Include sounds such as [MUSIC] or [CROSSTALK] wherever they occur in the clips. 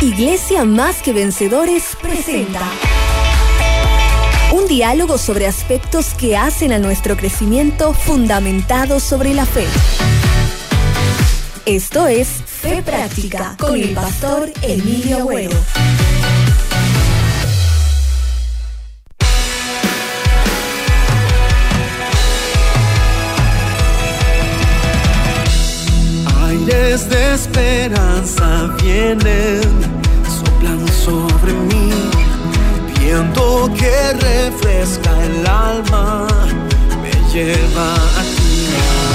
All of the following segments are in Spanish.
Iglesia Más que Vencedores presenta un diálogo sobre aspectos que hacen a nuestro crecimiento fundamentado sobre la fe. Esto es Fe Práctica con el pastor Emilio Agüero. Esperanza vienen, soplan sobre mí, viento que refresca el alma, me lleva a ti.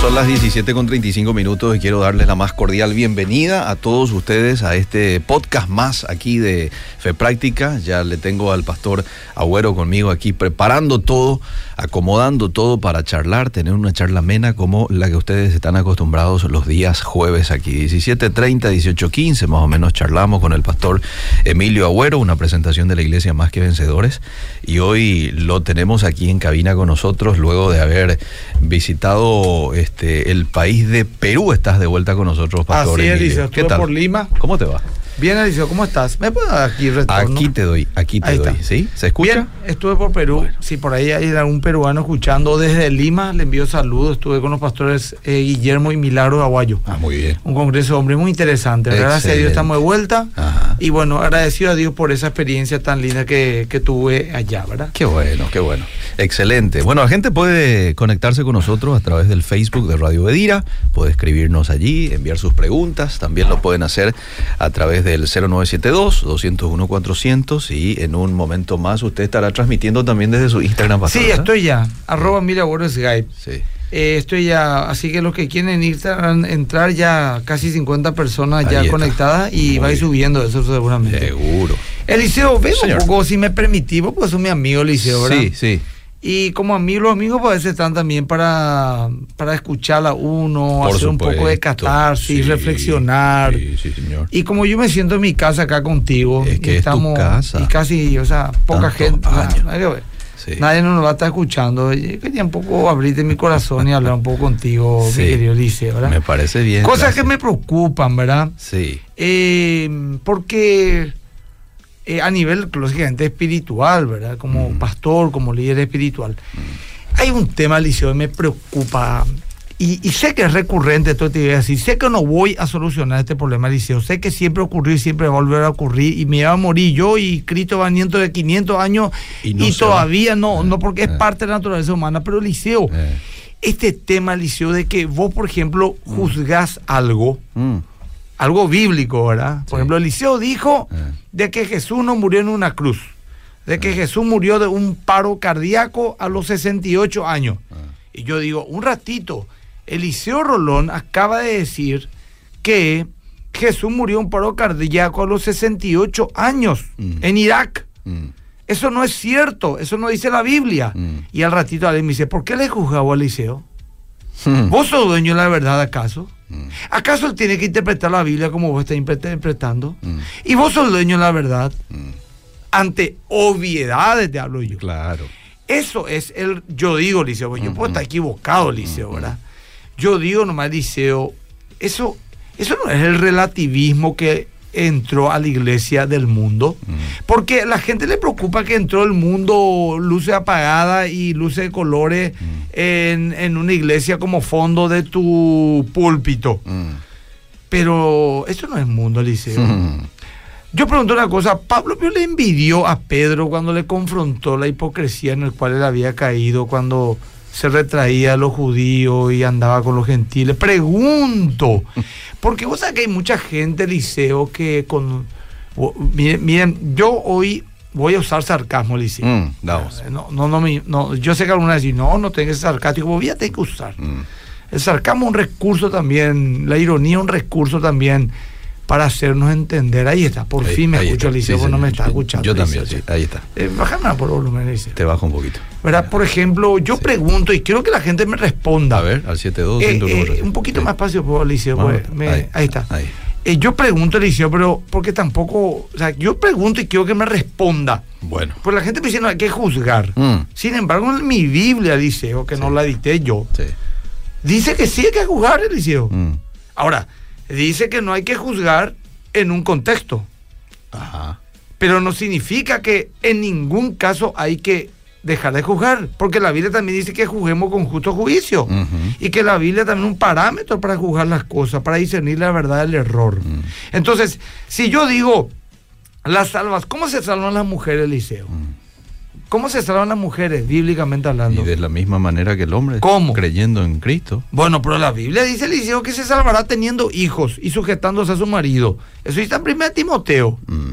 Son las 17 con 35 minutos y quiero darles la más cordial bienvenida a todos ustedes a este podcast más aquí de Fe Práctica. Ya le tengo al pastor Agüero conmigo aquí preparando todo, acomodando todo para charlar, tener una charla amena como la que ustedes están acostumbrados los días jueves aquí. 17.30, 18.15 más o menos charlamos con el pastor Emilio Agüero, una presentación de la iglesia Más que Vencedores. Y hoy lo tenemos aquí en cabina con nosotros luego de haber visitado este, el país de Perú. Estás de vuelta con nosotros, pastor Así es, Emilio. Eliseo. Estuve por Lima. ¿Cómo te va? Bien, Eliseo, ¿cómo estás? ¿Me puedo dar aquí retorno? Aquí te doy, aquí te Ahí doy. está. ¿Sí? ¿Se escucha? Bien, estuve por Perú. Bueno. Si por ahí hay algún peruano escuchando desde Lima, le envío saludos. Estuve con los pastores eh, Guillermo y Milagro Aguayo. Ah, muy bien. Un congreso, hombre, muy interesante. Gracias a. Dios estamos de vuelta. Ajá. Y bueno, agradecido a Dios por esa experiencia tan linda que, que tuve allá, ¿verdad? Qué bueno, qué bueno. Excelente. Bueno, la gente puede conectarse con nosotros a través del Facebook de Radio Bedira, puede escribirnos allí, enviar sus preguntas, también lo pueden hacer a través del 0972-201-400 y en un momento más usted estará transmitiendo también desde su Instagram. pastor, Sí, ¿verdad? estoy ya. Arroba Mira Skype. Sí. Eh, estoy ya, así que los que quieren Instagram, entrar ya casi 50 personas Ahí ya está. conectadas y Muy va a ir bien. subiendo eso seguramente. Seguro. Eliseo, Señor. un poco, si me permitís, pues sos mi amigo Eliseo, ¿verdad? Sí, sí. Y como amigos, los amigos pues, a veces están también para, para escuchar a uno, Por hacer un poco de supuesto. catarsis, Sí, reflexionar. Sí, sí, señor. Y como yo me siento en mi casa acá contigo, Es que y es tu casa. y casi, o sea, poca gente. Sí. nadie nos va a estar escuchando. Yo quería un poco abrirte mi corazón y hablar un poco contigo, [LAUGHS] Sí. mi querido Eliseo, ¿verdad? Me parece bien. Cosas gracias. que me preocupan, ¿verdad? Sí. Eh, porque eh, a nivel, lógicamente, espiritual, ¿verdad? Como Mm. pastor, como líder espiritual. Hay un tema, Liceo, que me preocupa. Y, y sé que es recurrente, esto te voy a decir. Sé que no voy a solucionar este problema, Liceo. Sé que siempre ocurrió y siempre va a volver a ocurrir. Y me va a morir yo y Cristo va dentro de 500 años. Y no todavía va. no, Eh, no porque es eh. parte de la naturaleza humana. Pero, Liceo, este tema, Liceo, de que vos, por ejemplo, juzgás algo Mm. Algo bíblico, ¿verdad? Por Sí. ejemplo, Eliseo dijo Eh. de que Jesús no murió en una cruz, de que Jesús murió de un paro cardíaco a los 68 años. Ah. Y yo digo, un ratito, Eliseo Rolón acaba de decir que Jesús murió de un paro cardíaco a los 68 años Mm. en Irak. Mm. Eso no es cierto, eso no dice la Biblia. Mm. Y al ratito alguien me dice, ¿por qué le juzgaba a Eliseo? [LAUGHS] ¿Vos sos dueño de la verdad acaso? Mm. ¿Acaso él tiene que interpretar la Biblia como vos estás interpretando? Mm. Y vos sos dueño de la verdad. Mm. Ante obviedades te hablo yo. Claro. Eso es el, yo digo, Liceo, porque yo puedo estar equivocado, Liceo. ¿verdad? Yo digo nomás, Liceo, eso, eso no es el relativismo que entró a la iglesia del mundo. Mm. Porque la gente le preocupa que entró el mundo luces apagadas y luces de colores Mm. en, en una iglesia como fondo de tu púlpito. Mm. Pero eso no es mundo. Mm. Yo pregunto una cosa, Pablo ¿vio le envidió a Pedro cuando le confrontó la hipocresía en el cual él había caído cuando se retraía a los judíos y andaba con los gentiles. Pregunto, porque vos sabés que hay mucha gente, Liceo, que con... Miren, miren, yo hoy voy a usar sarcasmo, Liceo. Mm, vamos. No, no, no, no, yo sé que alguna vez dicen, no, no tengas sarcástico, voy a tener que usar. Mm. El sarcasmo es un recurso también, la ironía es un recurso también para hacernos entender. Ahí está, por Ahí- fin me ahí escucho, está. Liceo, Sí, vos no me estás escuchando. Yo Liceo, también, sí. Ahí está. Eh, bájame por volumen, Liceo. Te bajo un poquito. ¿Verdad? Por ejemplo, yo pregunto y quiero que la gente me responda. A ver, al 72. Eh, 101. eh, un poquito más espacio, por Liceo. Vamos, pues, me- ahí, ahí, está. ahí. Eh, yo pregunto, Liceo, pero porque tampoco. O sea, yo pregunto y quiero que me responda. Bueno. Pues la gente me dice, no hay que juzgar. Mm, Sin embargo, en mi Biblia, Liceo, que no la dicté yo, sí. dice que sí hay que juzgar, Liceo. Mm. Ahora, dice que no hay que juzgar en un contexto, Ajá. pero no significa que en ningún caso hay que dejar de juzgar, porque la Biblia también dice que juzguemos con justo juicio y que la Biblia también es un parámetro para juzgar las cosas, para discernir la verdad del error. Entonces, si yo digo, las salvas, ¿cómo se salvan las mujeres, Liceo? ¿Cómo se salvan las mujeres, bíblicamente Y hablando? de la misma manera que el hombre. ¿Cómo? Creyendo en Cristo. Bueno, pero la Biblia dice, Eliseo, que se salvará teniendo hijos y sujetándose a su marido. Eso está en 1 Timoteo. Mm,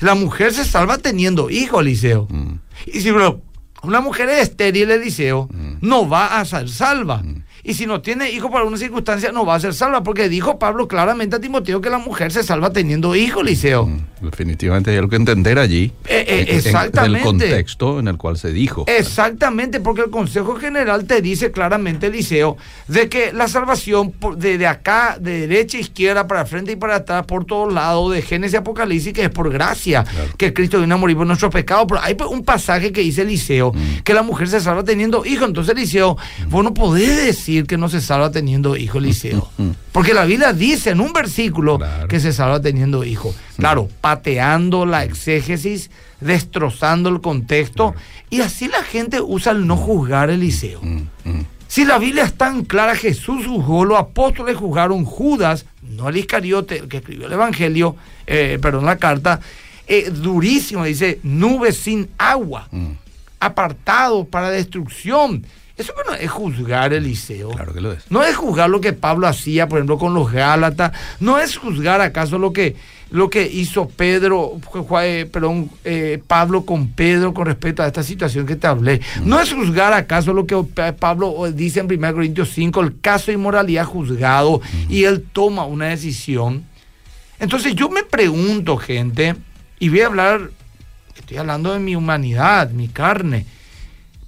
La mujer se salva teniendo hijos, Eliseo. mm, Y si bro, una mujer es estéril, Eliseo, Mm. no va a ser salva. Y si no tiene hijos por alguna circunstancia, no va a ser salva. Porque dijo Pablo claramente a Timoteo que la mujer se salva teniendo hijos, Eliseo. mm. Definitivamente hay algo que entender allí. Eh, eh, en- en- exactamente. el contexto en el cual se dijo. Exactamente, porque el Consejo General te dice claramente, Eliseo, de que la salvación de, de acá, de derecha, izquierda, para frente y para atrás, por todos lados, de Génesis y Apocalipsis, que es por gracia, Claro. que Cristo vino a morir por nuestros pecados. Pero hay un pasaje que dice Eliseo, Mm. que la mujer se salva teniendo hijos. Entonces, Eliseo, vos no podés decir que no se salva teniendo hijos, Eliseo. Mm. Porque la Biblia dice en un versículo Claro. que se salva teniendo hijos. Claro, pateando la exégesis, destrozando el contexto. Y así la gente usa el no juzgar, Eliseo. Mm, mm. Si la Biblia es tan clara, Jesús juzgó, los apóstoles juzgaron, Judas, no el Iscariote, el que escribió el Evangelio, eh, perdón, la carta, eh, durísimo, dice, nubes sin agua, Mm. apartados para destrucción. Eso no es juzgar, Eliseo. Claro que lo es. No es juzgar lo que Pablo hacía, por ejemplo, con los Gálatas. No es juzgar acaso lo que, lo que hizo Pedro, eh, perdón, eh, Pablo con Pedro con respecto a esta situación que te hablé. No es juzgar acaso lo que Pa- Pablo eh, dice en 1 Corintios 5, el caso de inmoralidad juzgado y él toma una decisión. Entonces yo me pregunto, gente, y voy a hablar, estoy hablando de mi humanidad, mi carne.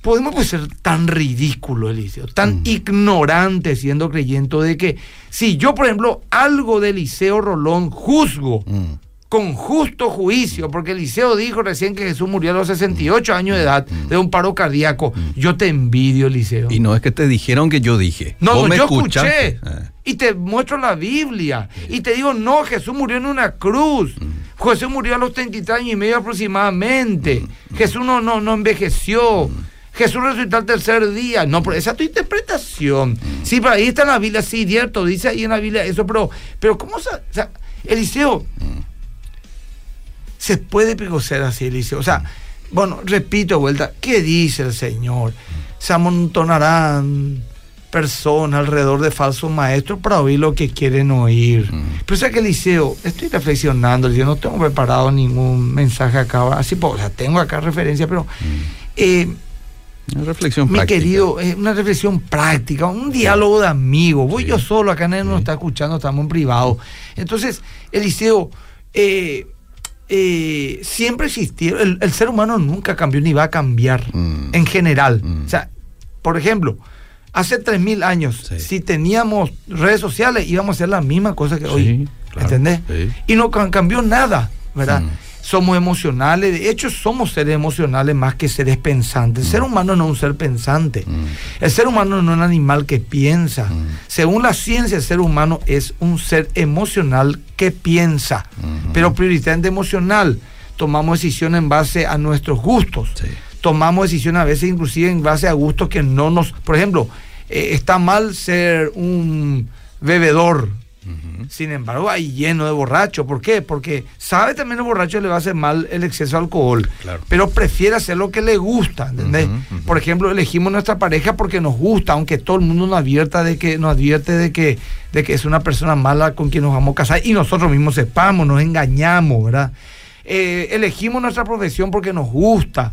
Podemos pues, ser tan ridículos, Eliseo, tan ignorantes siendo creyentes de que si yo, por ejemplo, algo de Eliseo Rolón juzgo Mm. con justo juicio, porque Eliseo dijo recién que Jesús murió a los 68 años de edad de un paro cardíaco, yo te envidio, Eliseo. Y no es que te dijeron que yo dije. No, Vos no, me yo escuchaste. escuché. Eh. Y te muestro la Biblia. Y te digo, no, Jesús murió en una cruz. Mm. Jesús murió a los 33 años y medio aproximadamente. Mm. Jesús no, no, no envejeció. Jesús resucitó al tercer día. No, pero esa es tu interpretación. Mm. Sí, pero ahí está en la Biblia, sí, cierto, dice ahí en la Biblia eso, pero, pero ¿cómo se, o sea, Eliseo, Mm. se puede ser así, Eliseo? O sea, bueno, repito de vuelta, ¿qué dice el Señor? Se amontonarán personas alrededor de falsos maestros para oír lo que quieren oír. Pero o sea que Eliseo, estoy reflexionando, yo no tengo preparado ningún mensaje acá, así, pues, o sea, tengo acá referencia, pero eh, Una reflexión mi práctica. querido, es una reflexión práctica, un diálogo de amigos. Voy Sí. yo solo, acá nadie nos está escuchando, estamos en privado. Entonces, Eliseo, eh, eh, siempre existieron, el, el ser humano nunca cambió ni va a cambiar Mm. en general. Mm. O sea, por ejemplo, hace 3.000 años, Sí. si teníamos redes sociales, íbamos a hacer la misma cosa que hoy. Claro, ¿Entendés? Y no ca- cambió nada, ¿verdad? Mm. Somos emocionales, de hecho somos seres emocionales más que seres pensantes. El ser humano no es un ser pensante. Mm. El ser humano no es un animal que piensa. Mm. Según la ciencia, el ser humano es un ser emocional que piensa, Ujú. pero prioritariamente emocional. Tomamos decisiones en base a nuestros gustos. Sí. Tomamos decisiones a veces inclusive en base a gustos que no nos... Por ejemplo, eh, está mal ser un bebedor. Sin embargo, hay lleno de borrachos. ¿Por qué? Porque sabe también el borracho le va a hacer mal el exceso de alcohol. Claro. Pero prefiere hacer lo que le gusta. ¿entendés? Por ejemplo, elegimos nuestra pareja porque nos gusta, aunque todo el mundo nos advierta de que, nos advierte de que, de que es una persona mala con quien nos vamos a casar y nosotros mismos sepamos, nos engañamos, ¿verdad? eh, elegimos nuestra profesión porque nos gusta.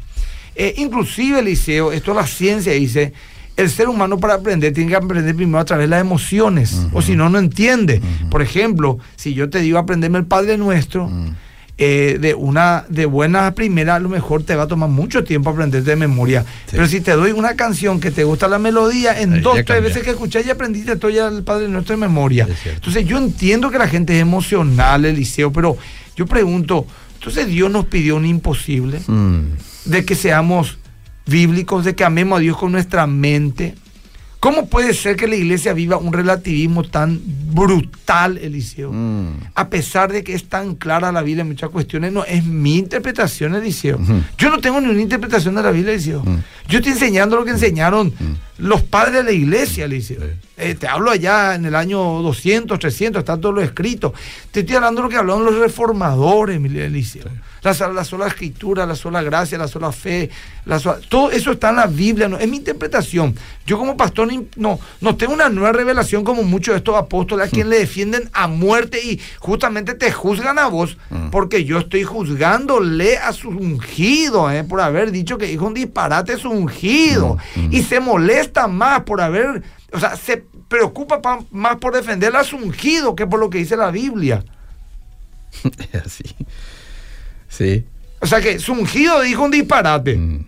Eh, inclusive, Eliseo, esto la ciencia dice, el ser humano para aprender tiene que aprender primero a través de las emociones, o si no, no entiende. Por ejemplo, si yo te digo aprenderme el Padre Nuestro, eh, de una de buena primera, a lo mejor te va a tomar mucho tiempo aprender de memoria. Pero si te doy una canción que te gusta la melodía, en Ahí dos, tres veces que escuchás ya aprendiste todo ya el Padre Nuestro de memoria. Entonces yo entiendo que la gente es emocional, Eliseo, pero yo pregunto, entonces Dios nos pidió un imposible Mm. de que seamos bíblicos, de que amemos a Dios con nuestra mente. ¿Cómo puede ser que la iglesia viva un relativismo tan brutal, Eliseo? Mm. A pesar de que es tan clara la Biblia en muchas cuestiones, no es mi interpretación, Eliseo. Ujú. Yo no tengo ni una interpretación de la Biblia, Eliseo. Mm. Yo estoy enseñando lo que enseñaron los padres de la iglesia. Sí. Eh, te hablo allá en el año 200, 300, está todo lo escrito. Te estoy hablando de lo que hablaron los reformadores, mi Eliseo. La, la sola escritura, la sola gracia, la sola fe, la sola- todo eso está en la Biblia, no, es mi interpretación. Yo como pastor no, no tengo una nueva revelación como muchos de estos apóstoles a quien le defienden a muerte y justamente te juzgan a vos porque yo estoy juzgándole a su ungido eh, por haber dicho que dijo un disparate su ungido y se molesta más por haber, o sea, se preocupa pa- más por defender a su ungido que por lo que dice la Biblia. Es [LAUGHS] así. Sí. O sea que su ungido dijo un disparate. Mm.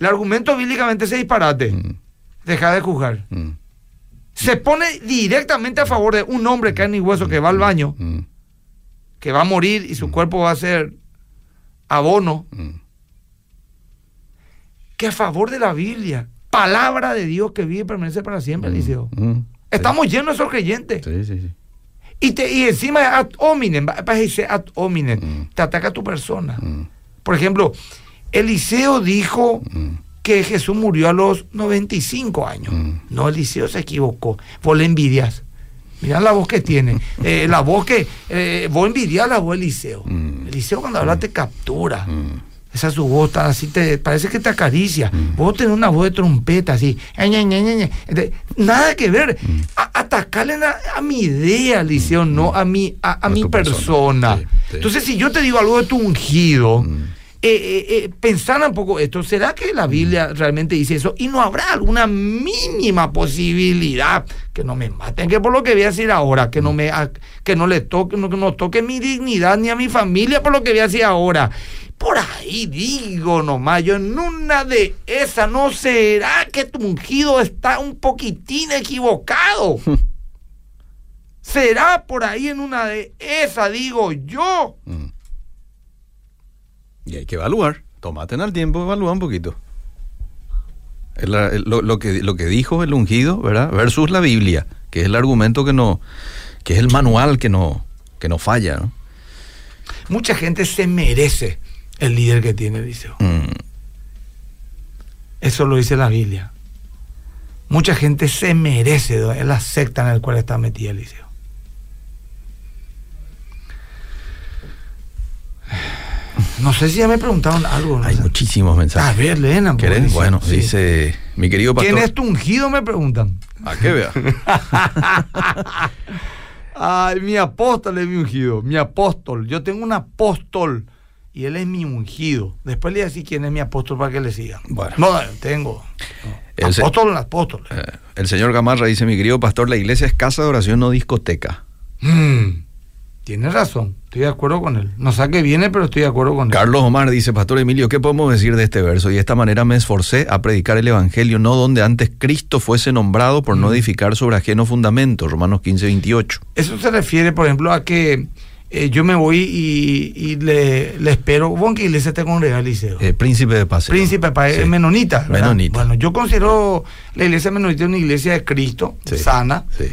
El argumento bíblicamente es disparate. Mm. Deja de juzgar. Mm. Se pone directamente a favor de un hombre carne y hueso que va al baño, Mm. que va a morir y su cuerpo va a ser abono. Que a favor de la Biblia. Palabra de Dios que vive y permanece para siempre, Eliseo. Mm. Estamos llenos de esos creyentes. Sí, sí, sí. Y, te, y encima es ad hominem, ad hominem, Mm. te ataca a tu persona. Mm. Por ejemplo, Eliseo dijo Mm. que Jesús murió a los 95 años. Mm. No, Eliseo se equivocó. Vos le envidias. Mirá la voz que tiene. [LAUGHS] Eh, la voz que. eh, vos envidias la voz de Eliseo. Mm. Eliseo cuando habla te captura. Mm. Esa es su voz, tan así te, parece que te acaricia. Vos tenés una voz de trompeta así. Ña, Ña, Ña, Nada que ver. A- atacarle a, a mi idea, Eliseo, no a mi, a, mi persona. persona. Sí, sí. Entonces, si yo te digo algo de tu ungido, Mm. eh, eh, eh, pensar un poco esto, ¿será que la Biblia realmente dice eso? Y no habrá alguna mínima posibilidad que no me maten, que por lo que voy a decir ahora, que no me que no le toque, no, que no toque mi dignidad ni a mi familia por lo que voy a decir ahora. Por ahí digo nomás, yo en una de esas, ¿no será que tu ungido está un poquitín equivocado? [LAUGHS] ¿Será por ahí en una de esas, digo yo? Mm. Y hay que evaluar. Tómate en el tiempo, evalúa un poquito. El- el- lo, lo que, lo que dijo el ungido, ¿verdad? Versus la Biblia, que es el argumento que no, que es el manual que no, que no falla, ¿no? Mucha gente se merece el líder que tiene Eliseo. Mm. Eso lo dice la Biblia. Mucha gente se merece la secta en la cual está metida Eliseo. No sé si ya me preguntaron algo. no Hay muchísimos A mensajes. ver, Lena. Bueno, sí. dice mi querido pastor. ¿Quién es tu ungido? Me preguntan. A que vea. [LAUGHS] Ay, mi apóstol es mi ungido. Mi apóstol. Yo tengo un apóstol. Y él es mi ungido. Después le voy a decir quién es mi apóstol para que le sigan. Bueno. No, tengo. El se- apóstol, apóstol. Eh, el señor Gamarra dice, mi querido pastor, la iglesia es casa de oración, no discoteca. Mm, Tiene razón. Estoy de acuerdo con él. No sé a qué viene, pero estoy de acuerdo con él. Carlos Omar dice, Pastor Emilio, ¿qué podemos decir de este verso? Y de esta manera me esforcé a predicar el Evangelio, no donde antes Cristo fuese nombrado por Mm. no edificar sobre ajeno fundamento, Romanos 15, 28. Eso se refiere, por ejemplo, a que eh, yo me voy y, y le, le espero. ¿Vos en qué iglesia te Liceo? Eh, príncipe de Paseo. Príncipe, pa- Sí. eh, menonita. Menonita. Bueno, yo considero la iglesia menonita una iglesia de Cristo, Sí. sana. Sí.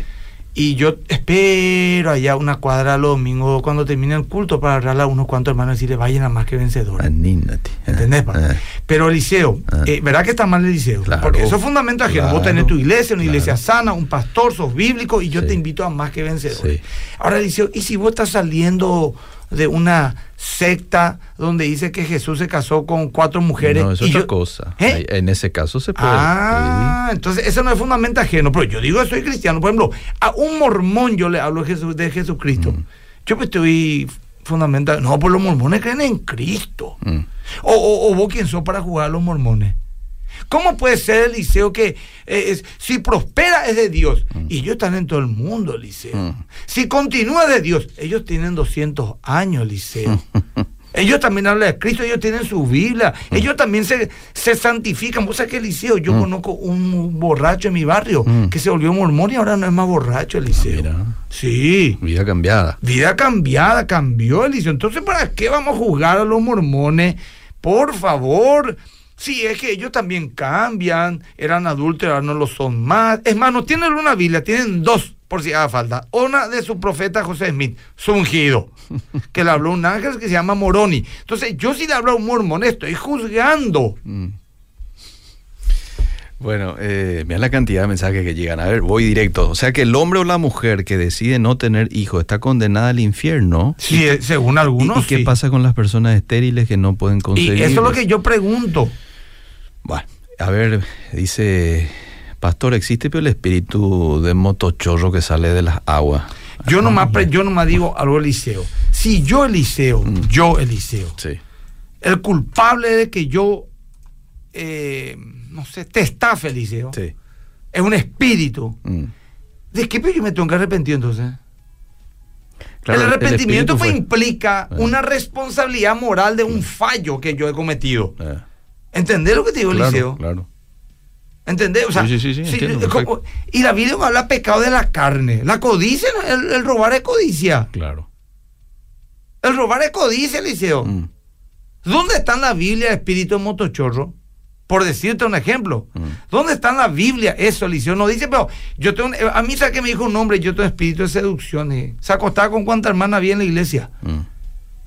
Y yo espero allá una cuadra los domingos cuando termine el culto para agarrarle a unos cuantos hermanos y decirle, vayan a más que vencedores. Anímate. ¿Entendés? pa? Eh, Pero Eliseo, Ah. eh, ¿verdad que está mal Eliseo? Claro. Porque eso es fundamento ajeno. Vos Claro, tenés tu iglesia, una iglesia claro. sana, un pastor, sos bíblico y yo Sí. te invito a más que vencedores. Sí. Ahora Eliseo, ¿y si vos estás saliendo de una secta donde dice que Jesús se casó con cuatro mujeres? No, es y otra yo- cosa. ¿Eh? En ese caso se puede. Ah, entonces eso no es fundamento ajeno. Pero yo digo que soy cristiano. Por ejemplo, a un mormón yo le hablo de Jesucristo. Mm. Yo pues estoy fundamental. No, pues los mormones creen en Cristo. Mm. O, o, o vos quién sos para jugar a los mormones. ¿Cómo puede ser, Eliseo, que eh, es- si prospera es de Dios? Y ellos están en todo el mundo, Eliseo. Mm. Si continúa de Dios, ellos tienen 200 años, Eliseo. [LAUGHS] ellos también hablan de Cristo, ellos tienen su Biblia. Mm. Ellos también se, se santifican. ¿Vos sabés que, Eliseo? Yo conozco un borracho en mi barrio Mm. que se volvió mormón y ahora no es más borracho, Eliseo. Mira. Sí. Vida cambiada. Vida cambiada, cambió, Eliseo. Entonces, ¿para qué vamos a jugar a los mormones? Por favor. Si es que ellos también cambian, eran adultos, ahora no lo son más. Es más, no tienen una Biblia, tienen dos, por si haga falta. Una de su profeta José Smith, su ungido, que le habló un ángel que se llama Moroni. Entonces, yo si le hablo a un mormón, estoy juzgando. Mm. Bueno, eh, mira la cantidad de mensajes que llegan. A ver, voy directo. O sea que el hombre o la mujer que decide no tener hijos está condenada al infierno. Sí, según ¿Y, algunos. y qué sí. pasa con las personas estériles que no pueden Y conseguir? eso es lo que yo pregunto. Bueno, a ver, dice, pastor, ¿existe el espíritu de motochorro que sale de las aguas? Yo nomás, pre- yo nomás digo algo, Eliseo. Si yo, Eliseo, Mm. yo, Eliseo, Sí. el culpable de que yo, eh, no sé, te estafe, Eliseo, Sí. es un espíritu. Mm. ¿De qué yo me tengo que arrepentir entonces? Claro, el arrepentimiento fue- fue- implica Eh. una responsabilidad moral de un fallo que yo he cometido. Eh, ¿Entendés lo que te digo, Eliseo? claro. ¿Entendés? O sea, Sí, sí, sí, entiendo, como- y la Biblia habla pecado de la carne. La codicia, el, el robar es codicia. Claro. El robar es codicia, Eliseo. Mm. ¿Dónde está en la Biblia el espíritu de motochorro? Por decirte un ejemplo. Mm. ¿Dónde está en la Biblia eso, Eliseo? No dice, pero yo tengo, un- a mí sabe que me dijo un hombre, yo tengo espíritu de seducción. eh. Se acostaba con cuánta hermana había en la iglesia. Mm.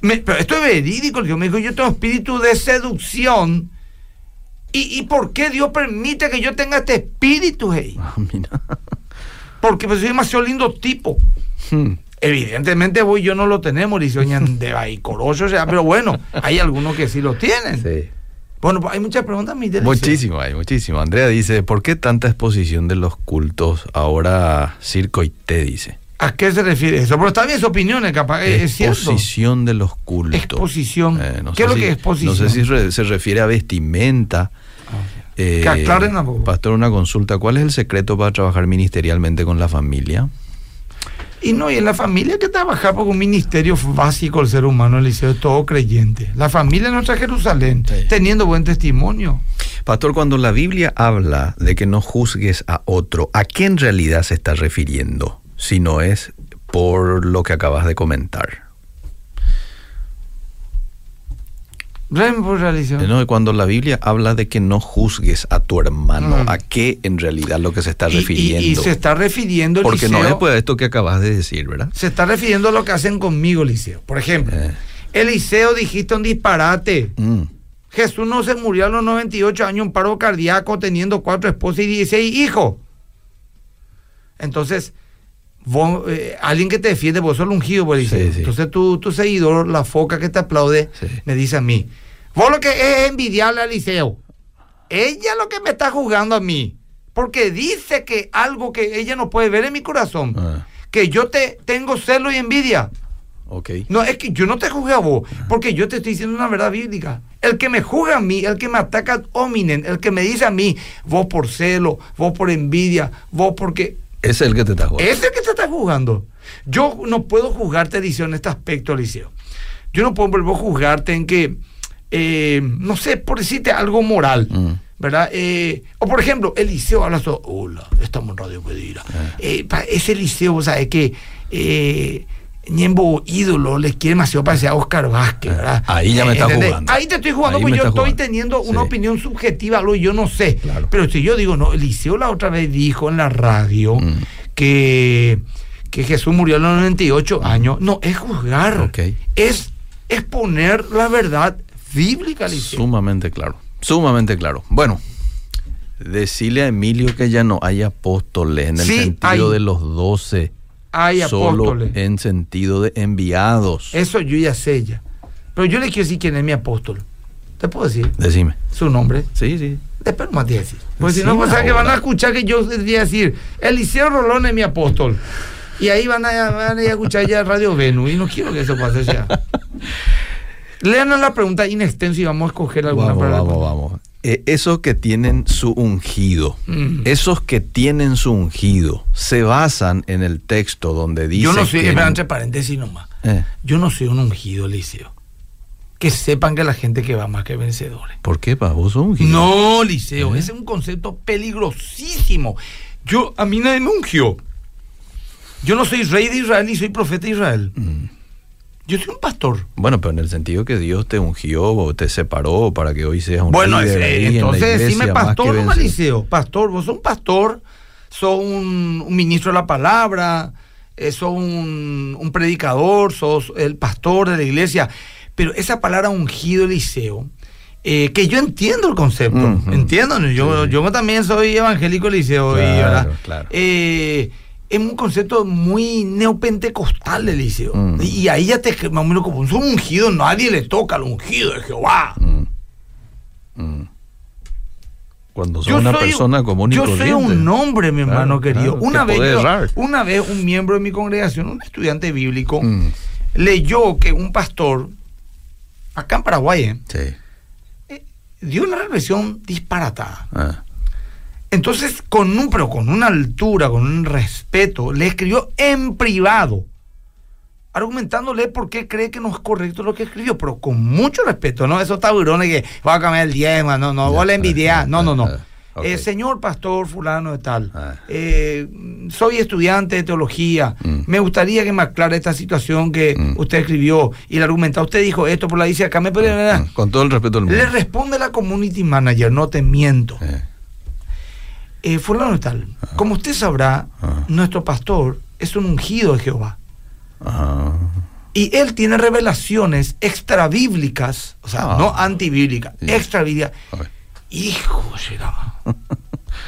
Me- pero esto es verídico, Dios me dijo, yo tengo espíritu de seducción. ¿Y, y por qué Dios permite que yo tenga este espíritu, hey? Ah, mira. [LAUGHS] Porque pues, soy demasiado lindo tipo. Mm. Evidentemente vos y yo no lo tenemos, Eliseo, de ahí coroso, o sea, pero bueno, hay algunos que sí lo tienen. Sí. Bueno, hay muchas preguntas. Muchísimo, hay muchísimo. Andrea dice, ¿por qué tanta exposición de los cultos ahora circo y té, dice? ¿A qué se refiere eso? Pero está bien su opinión, es capaz, es, cierto. Exposición de los cultos. Exposición. Eh, no ¿Qué es lo si- que es exposición? No sé si re- se refiere a vestimenta. Eh, Que aclaren a. Pastor, una consulta. ¿Cuál es el secreto para trabajar ministerialmente con la familia? Y no, y en la familia que trabajar por un ministerio básico del ser humano, Eliseo, es todo creyente. La familia es nuestra Jerusalén, Sí. teniendo buen testimonio. Pastor, cuando la Biblia habla de que no juzgues a otro, ¿a qué en realidad se está refiriendo? Si no es por lo que acabas de comentar. Eliseo. No, cuando la Biblia habla de que no juzgues a tu hermano, Mm. ¿a qué en realidad lo que se está Y- refiriendo? Y, se está refiriendo, Porque no Eliseo, es pues esto que acabas de decir, ¿verdad? se está refiriendo a lo que hacen conmigo, Eliseo. Por ejemplo, Eh. Eliseo dijiste un disparate. Mm, Jesús no se murió a los 98 años en paro cardíaco teniendo cuatro esposas y 16 hijos. Entonces, vos, eh, alguien que te defiende, vos sos ungido, pues, dice. Sí, sí. Entonces tu, tu seguidor, la foca que te aplaude, Sí. me dice a mí, vos lo que es envidiarle a Eliseo. Ella lo que me está jugando a mí. Porque dice que algo que ella no puede ver en mi corazón. Ah. Que yo te tengo celo y envidia. ok. No, es que yo no te juzgué a vos, porque yo te estoy diciendo una verdad bíblica. El que me juzga a mí, el que me ataca ad hominem, el que me dice a mí, vos por celo, vos por envidia, vos porque... Ese es el que te está jugando. Es el que te está juzgando. Yo no puedo juzgarte, Eliseo, en este aspecto, Eliseo. Yo no puedo volver a juzgarte en que, eh, no sé, por decirte algo moral. Mm. ¿Verdad? Eh, o por ejemplo, Eliseo habla sobre, hola, estamos en Radio Pedira. Eh, pa- ese Eliseo, ¿sabes que Ñembo ídolo le quiere demasiado parecer a Oscar Vázquez, ¿verdad? Ah, ahí ya me está ¿entendés? jugando. Ahí te estoy jugando Ahí porque yo estoy jugando. teniendo una Sí. opinión subjetiva, algo yo no sé. Claro. Pero si yo digo, no, Eliseo la otra vez dijo en la radio Mm. que, que Jesús murió a los 98 años. No, es juzgar. Ok. Es, es poner la verdad bíblica, Eliseo. Sumamente claro. Sumamente claro. Bueno, decirle a Emilio que ya no hay apóstoles en el Sí, sentido hay. de los doce. Hay solo apóstoles. en sentido de enviados. Eso yo ya sé ya. Pero yo le quiero decir quién es mi apóstol. ¿Te puedo decir Decime. su nombre? Sí, sí. Después no más te decir. Porque si no, pues, ¿sabes que van a escuchar que yo voy a decir, Eliseo Rolón es mi apóstol. Y ahí van a, van a escuchar ya Radio Venus. Y no quiero que eso pase ya. [LAUGHS] Leanos la pregunta in extenso y vamos a escoger alguna Vamos, para vamos, vamos. Eh, esos que tienen su ungido, Mm. esos que tienen su ungido, se basan en el texto donde dice Yo no soy, que... espera, entre paréntesis nomás. Eh, Yo no soy un ungido, Liceo. Que sepan que la gente que va más que vencedores. ¿Por qué, pa? ¿Vos sos ungido? No, Liceo, ¿Eh? ese es un concepto peligrosísimo. Yo, a mí nadie me ungió. Yo no soy rey de Israel ni soy profeta de Israel. Mm. Yo soy un pastor. Bueno, pero en el sentido que Dios te ungió o te separó para que hoy seas un Bueno, líder eh, en la entonces iglesia, decime pastor o. Pastor, vos sos un pastor, sos un, un ministro de la palabra, eh, sos un, un predicador, sos el pastor de la iglesia. Pero esa palabra ungido, Eliseo, eh, que yo entiendo el concepto, entiendo, yo, Sí. yo también soy evangélico, Eliseo, y, Claro, ¿verdad? claro. Eh, es un concepto muy neopentecostal, Eliseo. Mm. Y, ahí ya te más o menos como un ungido, nadie le toca al ungido de Jehová. Mm. Mm. Cuando sos Yo una soy- persona común y Yo soy un hombre, mi Claro, hermano querido. claro, una, vez, yo- una vez un miembro de mi congregación, un estudiante bíblico, leyó que un pastor, acá en Paraguay, eh, Sí. dio una reflexión disparatada. Ah. Entonces, con un, pero con una altura, con un respeto, le escribió en privado, argumentándole por qué cree que no es correcto lo que escribió, pero con mucho respeto, ¿no? Esos taburones que va a cambiar el diezmo, no, no, vos le envidias, no, no, no. Eh, señor pastor fulano de tal, Ah. eh, soy estudiante de teología, Mm. me gustaría que me aclare esta situación que Mm. usted escribió y le argumentó, usted dijo esto, por la dice acá, me Ah, Con todo el respeto del mundo. le responde la community manager, no te miento. Eh, Eh, fulano de tal, como usted sabrá, Ah. nuestro pastor es un ungido de Jehová. ah. Y él tiene revelaciones extrabíblicas, o sea, Ah. no antibíblicas, Sí. extrabíblicas. Hijo, será.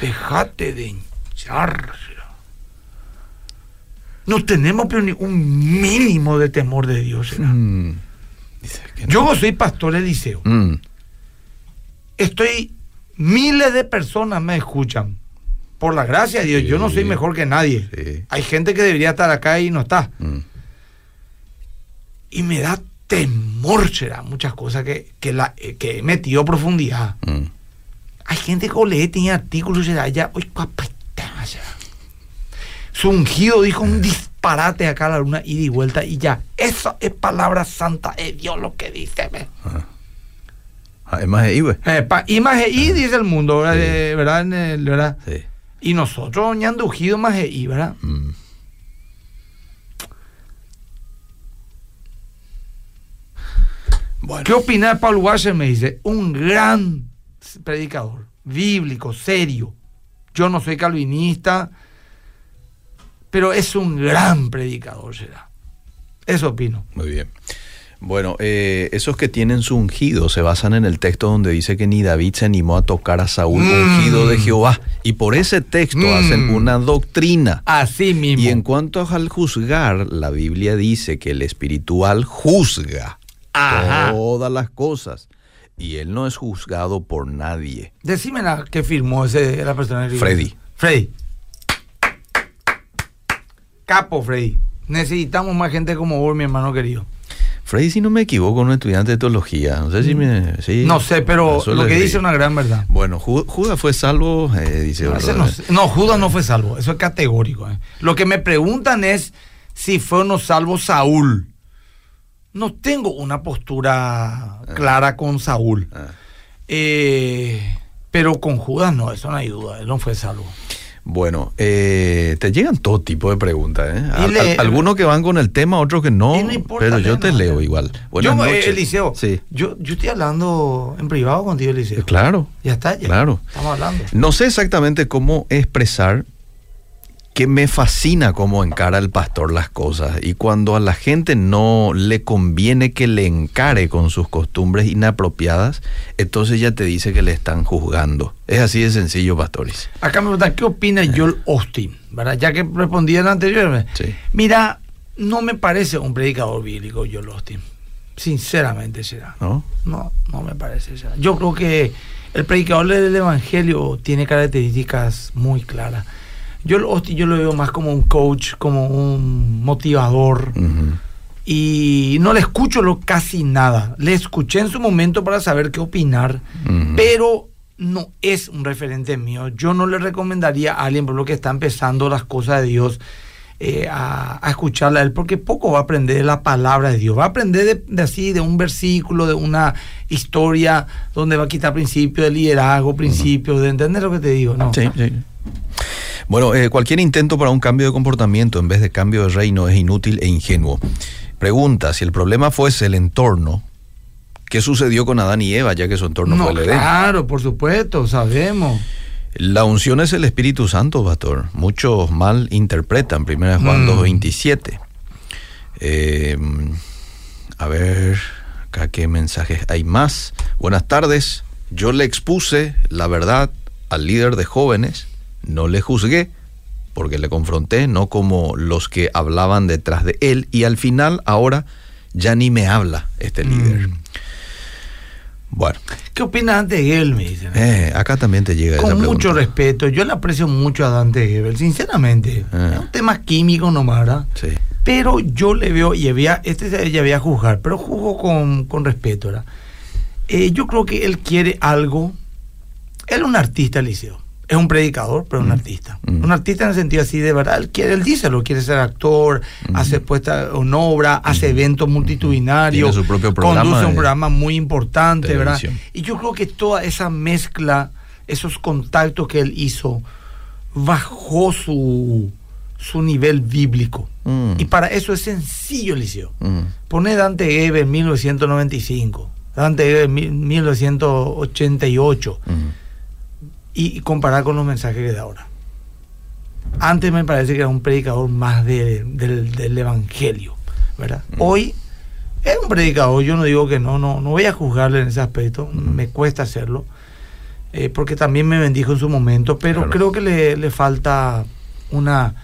Déjate de hinchar, será. No tenemos pero ni un mínimo de temor de Dios, será. Mm. Dice que no. Yo soy pastor Eliseo. Mm. Estoy, miles de personas me escuchan. Por la gracia de Dios, yo no soy mejor que nadie. Sí. Hay gente que debería estar acá y no está. Mm. Y me da temor, será, muchas cosas que, que, la, eh, que he metido a profundidad. Mm. Hay gente que lee, tiene artículos, será, ya, uy, cuapetá, será. Su ungido dijo un disparate acá a la luna, ida y vuelta, y ya. Eso es palabra santa, es Dios lo que dice. ve. Además de Ibe. Eh, pa- y más y dice el mundo, ¿verdad? Sí. Eh, ¿verdad? Sí. Y nosotros, ñando ungido más y, ¿verdad? Mm. Bueno. ¿Qué opina de Paul Washer? Me dice, un gran predicador, bíblico, serio. Yo no soy calvinista, pero es un gran predicador, será. Eso opino. Muy bien. Bueno, eh, esos que tienen su ungido se basan en el texto donde dice que ni David se animó a tocar a Saúl, Mm. ungido de Jehová. Y por ese texto Mm. hacen una doctrina. Así mismo. Y en cuanto al juzgar, la Biblia dice que el espiritual juzga Ajá. todas las cosas. Y él no es juzgado por nadie. Decime la que firmó ese, la persona. Freddy. Freddy. Capo, Freddy. Necesitamos más gente como vos, mi hermano querido. Freddy, si no me equivoco, un estudiante de teología. No sé si me... sí. No sé, pero Eso lo que dice es una gran verdad. Bueno, Ju- Judas fue salvo, eh, dice... No, no, Judas no fue salvo, eso es categórico. eh. Lo que me preguntan es si fue o no salvo Saúl. No tengo una postura clara con Saúl. Ah. Eh, pero con Judas no, eso no hay duda, él no fue salvo. Bueno, eh, te llegan todo tipo de preguntas. ¿eh? Y Al- le- al- algunos que van con el tema, otros que no, importa, pero yo lee, te no, leo lee. igual. Buenas yo, eh, noches. Eliseo, Sí, yo, yo estoy hablando en privado contigo, Eliseo. claro. Ya está, ya. Claro. Estamos hablando. No sé exactamente cómo expresar que me fascina cómo encara el pastor las cosas y cuando a la gente no le conviene que le encare con sus costumbres inapropiadas, entonces ya te dice que le están juzgando. Es así de sencillo, pastores. Acá me preguntan, ¿qué opina Joel Austin? ¿Verdad? Ya que respondí en anterior. Sí. Mira, no me parece un predicador bíblico Joel Austin. Sinceramente será. ¿No? No, no me parece será. Yo creo que el predicador del Evangelio tiene características muy claras. Yo, yo lo veo más como un coach, como un motivador. Y no le escucho lo, casi nada. Le escuché en su momento para saber qué opinar, pero no es un referente mío. Yo no le recomendaría a alguien por lo que está empezando las cosas de Dios eh, a, a escucharla a él, porque poco va a aprender de la palabra de Dios. Va a aprender de, de así, de un versículo, de una historia donde va a quitar principios de liderazgo, principios de entender lo que te digo. No. Sí, sí. Bueno, eh, cualquier intento para un cambio de comportamiento en vez de cambio de reino es inútil e ingenuo. Pregunta, si el problema fuese el entorno, ¿qué sucedió con Adán y Eva ya que su entorno No, fue el Edén? claro, por supuesto, sabemos. La unción es el Espíritu Santo, pastor. Muchos mal interpretan, 1 Juan Mm. 2.27. Eh, a ver, acá qué mensajes hay más. Buenas tardes. Yo le expuse la verdad al líder de jóvenes, no le juzgué, porque le confronté, no como los que hablaban detrás de él, y al final ahora ya ni me habla este líder. Mm. Bueno, ¿Qué opinas de él? Me dicen. eh, acá también te llega Con mucho respeto, yo le aprecio mucho a Dante Gebel, sinceramente. Ah. Es un tema químico nomás, ¿verdad? Sí. Pero yo le veo, y había, este ya voy a juzgar, pero juzgo con, con respeto, ¿verdad? Eh, yo creo que él quiere algo. Él es un artista, Liceo. Es un predicador, pero un artista. Mm. Un artista en el sentido así de verdad. Él, quiere, él dice lo quiere ser actor, Mm. hace puesta en obra, hace eventos multitudinarios. Su propio programa Conduce un programa muy importante, ¿verdad? Y yo creo que toda esa mezcla, esos contactos que él hizo, bajó su, su nivel bíblico. Mm. Y para eso es sencillo, Liceo. Mm. Pone Dante Eve en 1995, Dante Eve en mil- 1988 Mm. Y, comparar con los mensajes que da ahora. Antes me parece que era un predicador más de- del, del evangelio, ¿verdad? Mm. Hoy es un predicador, yo no digo que no, no, no voy a juzgarle en ese aspecto, Mm. me cuesta hacerlo, eh, porque también me bendijo en su momento, pero Claro. creo que le, le falta una...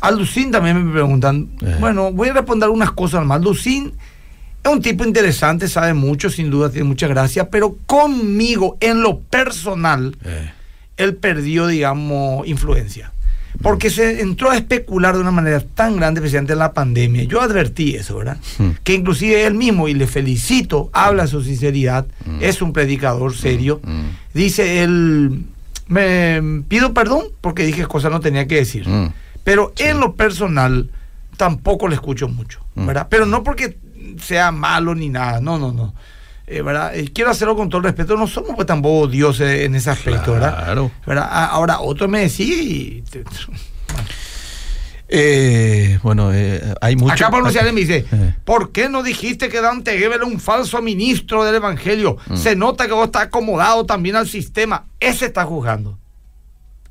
A Lucín también me preguntan, Eh. bueno, voy a responder unas cosas más. Lucín es un tipo interesante, sabe mucho, sin duda tiene mucha gracia, pero conmigo, en lo personal, Eh. Él perdió, digamos, influencia. Porque se entró a especular de una manera tan grande, especialmente en la pandemia. Yo advertí eso, ¿verdad? Hmm. Que inclusive él mismo, y le felicito, habla su sinceridad, Mm. es un predicador serio. Mm. Dice él, me pido perdón porque dije cosas que no tenía que decir. Pero Sí. en lo personal tampoco le escucho mucho. ¿verdad? Pero no porque sea malo ni nada, no, no, no. Eh, ¿verdad? Eh, quiero hacerlo con todo el respeto, no somos pues tampoco dioses en ese aspecto, ¿verdad? Claro. ¿verdad? A- Ahora otro me decía y... Eh, bueno, eh, hay mucho. Acá Pablo Ciales me dice, Eh. ¿por qué no dijiste que Dante Gebel era un falso ministro del Evangelio? Mm. Se nota que vos estás acomodado también al sistema. Ese está juzgando.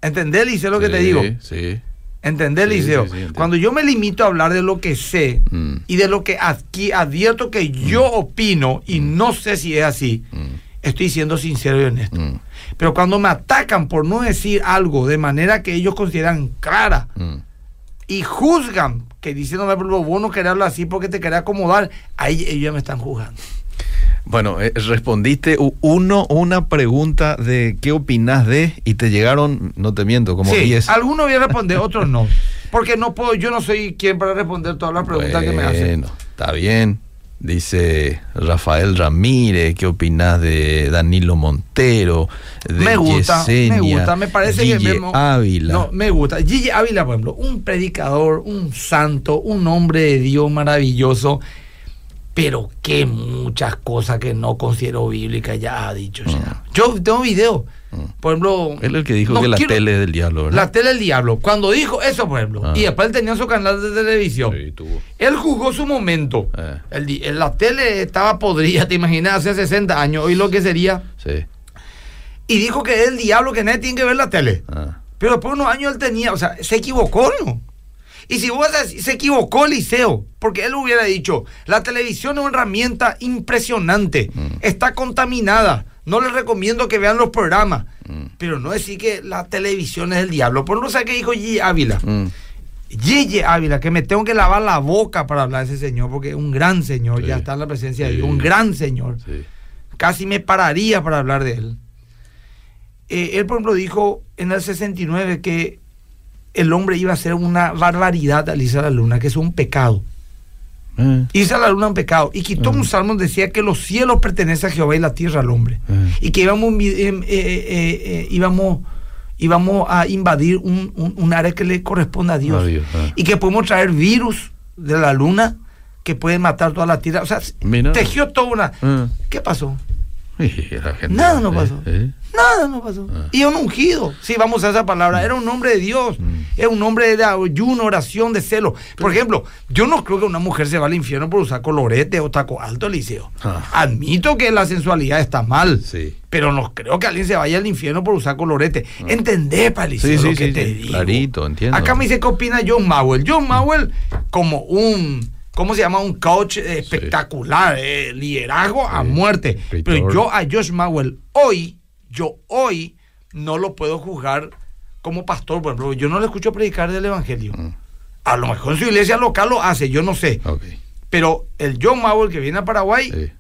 ¿Entendés, Liceo, lo que te Sí, digo? Sí. ¿Entendés, Sí, Liceo? sí, sí, entiendo. Cuando yo me limito a hablar de lo que sé Mm. y de lo que aquí advierto que yo opino y no sé si es así, Mm. estoy siendo sincero y honesto. Mm. Pero cuando me atacan por no decir algo de manera que ellos consideran clara Mm. y juzgan, que diciéndome, vos no querés hablar así porque te querés acomodar, ahí ellos ya me están juzgando. Bueno, eh, respondiste uno una pregunta de qué opinás de y te llegaron, no te miento, como sí, 10. algunos voy a responder, [LAUGHS] otros no. Porque no puedo, yo no soy quien para responder todas las preguntas que me hacen. Bueno, está bien. Dice Rafael Ramírez, ¿qué opinás de Danilo Montero? De me gusta, me gusta, me parece Guille que me, Ávila. No, me gusta. Gigi Ávila, por ejemplo, un predicador, un santo, un hombre de Dios maravilloso, pero que muchas cosas que no considero bíblicas ya ha dicho. ya. Yo tengo video. Por ejemplo, Mm. Él es el que dijo no que la quiero- tele es del diablo, ¿verdad? La tele del diablo. Cuando dijo eso, por ejemplo, Ah. y después él tenía su canal de televisión. Sí, tuvo. Él jugó su momento. Eh. El la tele estaba podrida, [LAUGHS] te imaginas, hace 60 años. Hoy lo que sería. Sí. Y dijo que es el diablo, que nadie tiene que ver la tele. Ah. Pero después de unos años él tenía, o sea, se equivocó, ¿no? Y si vos se equivocó Liceo, porque él hubiera dicho, la televisión es una herramienta impresionante, Mm. está contaminada, no les recomiendo que vean los programas, Mm. pero no decir que la televisión es el diablo. Por no sé qué dijo Gigi Ávila. Mm. Ávila, que me tengo que lavar la boca para hablar de ese señor, porque es un gran señor, Sí. ya está en la presencia de. Dios, un gran señor Sí. casi me pararía para hablar de él. Eh, él, por ejemplo, dijo en el 69 que el hombre iba a hacer una barbaridad al irse a la luna, que es un pecado. Eh, Irse a la luna es un pecado. Y quitó Mm. un salmo decía que los cielos pertenecen a Jehová y la tierra al hombre. Mm. Y que íbamos, eh, eh, eh, íbamos, íbamos a invadir un, un- un área que le corresponde a Dios. Ah. Y que podemos traer virus de la luna que pueden matar toda la tierra. O sea, Mira. tejió toda una... eh. ¿Qué pasó? Nada no eh, pasó. eh. Nada no pasó. Ah. Y un ungido, si vamos a esa palabra, era un hombre de Dios, Mm. era un hombre de ayuno, oración, de celo. Por ejemplo, yo no creo que una mujer se va al infierno por usar colorete o taco alto, Eliseo. Ah. Admito que la sensualidad está mal, Sí. pero no creo que alguien se vaya al infierno por usar colorete. ¿Entendés, pa, Eliseo, Ah. Sí, sí, lo que sí, te sí, digo? clarito, entiendo. Acá me dice qué opina John Mowell. John Mowell, como un, ¿cómo se llama? Un coach espectacular, eh, liderazgo a Sí, muerte. Pero yo a Josh Mowell hoy, yo hoy no lo puedo juzgar como pastor, por ejemplo, yo no le escucho predicar del evangelio. Mm. A lo mejor en su iglesia local lo hace, yo no sé. Pero el John Mowell que viene a Paraguay, Sí.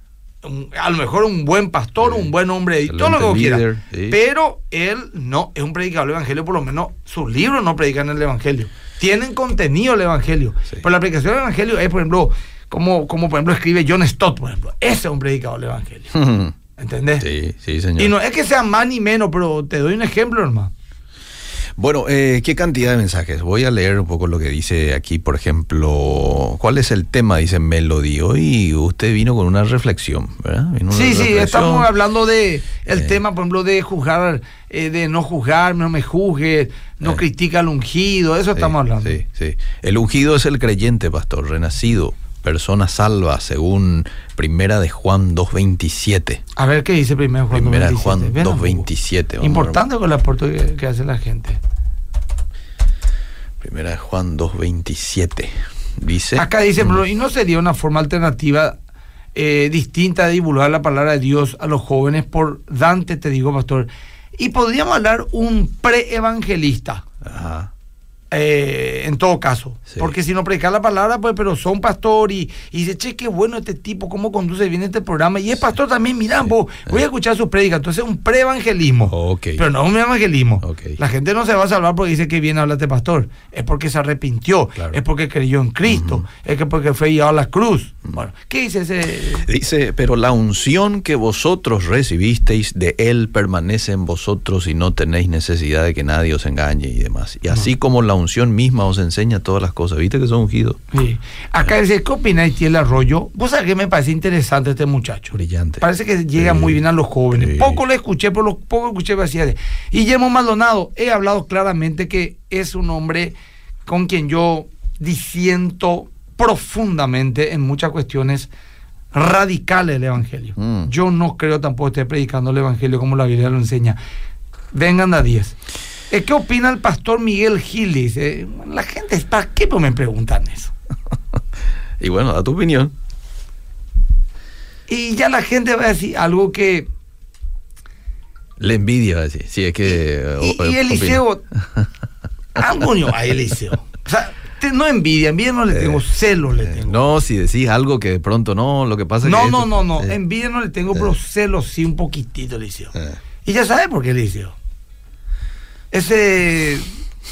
un- a lo mejor un buen pastor, Sí. un buen hombre, y todo lo que quiera. sí. Pero él no es un predicador del evangelio, por lo menos sus libros no predican el evangelio. Tienen contenido el evangelio. Sí. Pero la predicación del evangelio es, por ejemplo, como, como por ejemplo escribe John Stott, por ejemplo. Ese es un predicador del evangelio. [LAUGHS] ¿Entendés? Sí, sí, señor. Y no es que sea más ni menos, pero te doy un ejemplo, hermano. Bueno, eh, ¿qué cantidad de mensajes? Voy a leer un poco lo que dice aquí, por ejemplo, ¿cuál es el tema? Dice Melody. Hoy usted vino con una reflexión, ¿verdad? Vino Sí, sí, estamos hablando de el Eh. tema, por ejemplo, de juzgar, eh, de no juzgar, no me juzgue, no Eh. critica al ungido, eso estamos hablando. Sí, sí. El ungido es el creyente, pastor, renacido, persona salva, según Primera de Juan 2.27. A ver qué dice Juan Primera de 2.27. Juan Ven, 2.27. vamos a ver. Importante con el aporte que, hace la gente. Primera de Juan 2.27. Dice... Acá dice, Mm. pero, ¿y no sería una forma alternativa eh, distinta de divulgar la palabra de Dios a los jóvenes por Dante, te digo, pastor? Y podríamos hablar un pre-evangelista. Ajá. Eh, en todo caso. Sí. Porque si no predicar la palabra, pues, pero son pastor y, y dice, che, qué bueno este tipo, cómo conduce bien este programa. Y es pastor también, mira, vos, voy a escuchar sus prédicas. Entonces, un pre-evangelismo. Pero no un evangelismo. La gente no se va a salvar porque dice que bien habla este pastor. Es porque se arrepintió. Claro. Es porque creyó en Cristo. Es que porque fue llevado a la cruz. Bueno, ¿qué dice ese? Dice, pero la unción que vosotros recibisteis de Él permanece en vosotros y no tenéis necesidad de que nadie os engañe y demás. Y así como la unción misma os enseña todas las cosas. ¿Viste que son ungidos? Sí. Acá dice, ¿qué tiene el arroyo? Vos sabés que me parece interesante este muchacho. Brillante. Parece que llega Sí. muy bien a los jóvenes. Sí. Poco le escuché, pero lo poco escuché me decía Guillermo Maldonado, he hablado claramente que es un hombre con quien yo disiento profundamente en muchas cuestiones radicales del Evangelio. Mm. Yo no creo tampoco esté predicando el Evangelio como la Biblia lo enseña. Vengan a 10. Eh, ¿Qué opina el pastor Miguel Gil? Dice, la gente, ¿para qué me preguntan eso? [LAUGHS] Y bueno, da tu opinión. Y ya la gente va a decir algo que Le envidia, va a decir. Sí, es que... Y, o- y. Eliseo, algo [LAUGHS] hay Eliseo. O sea, no envidia, envidia no le tengo, celos le Eh, tengo. no, si decís algo que de pronto no, lo que pasa es no, que... no, esto- no, no, eh, envidia no le tengo, pero celos sí un poquitito, Eliseo. eh. Y ya sabes por qué, Eliseo. Ese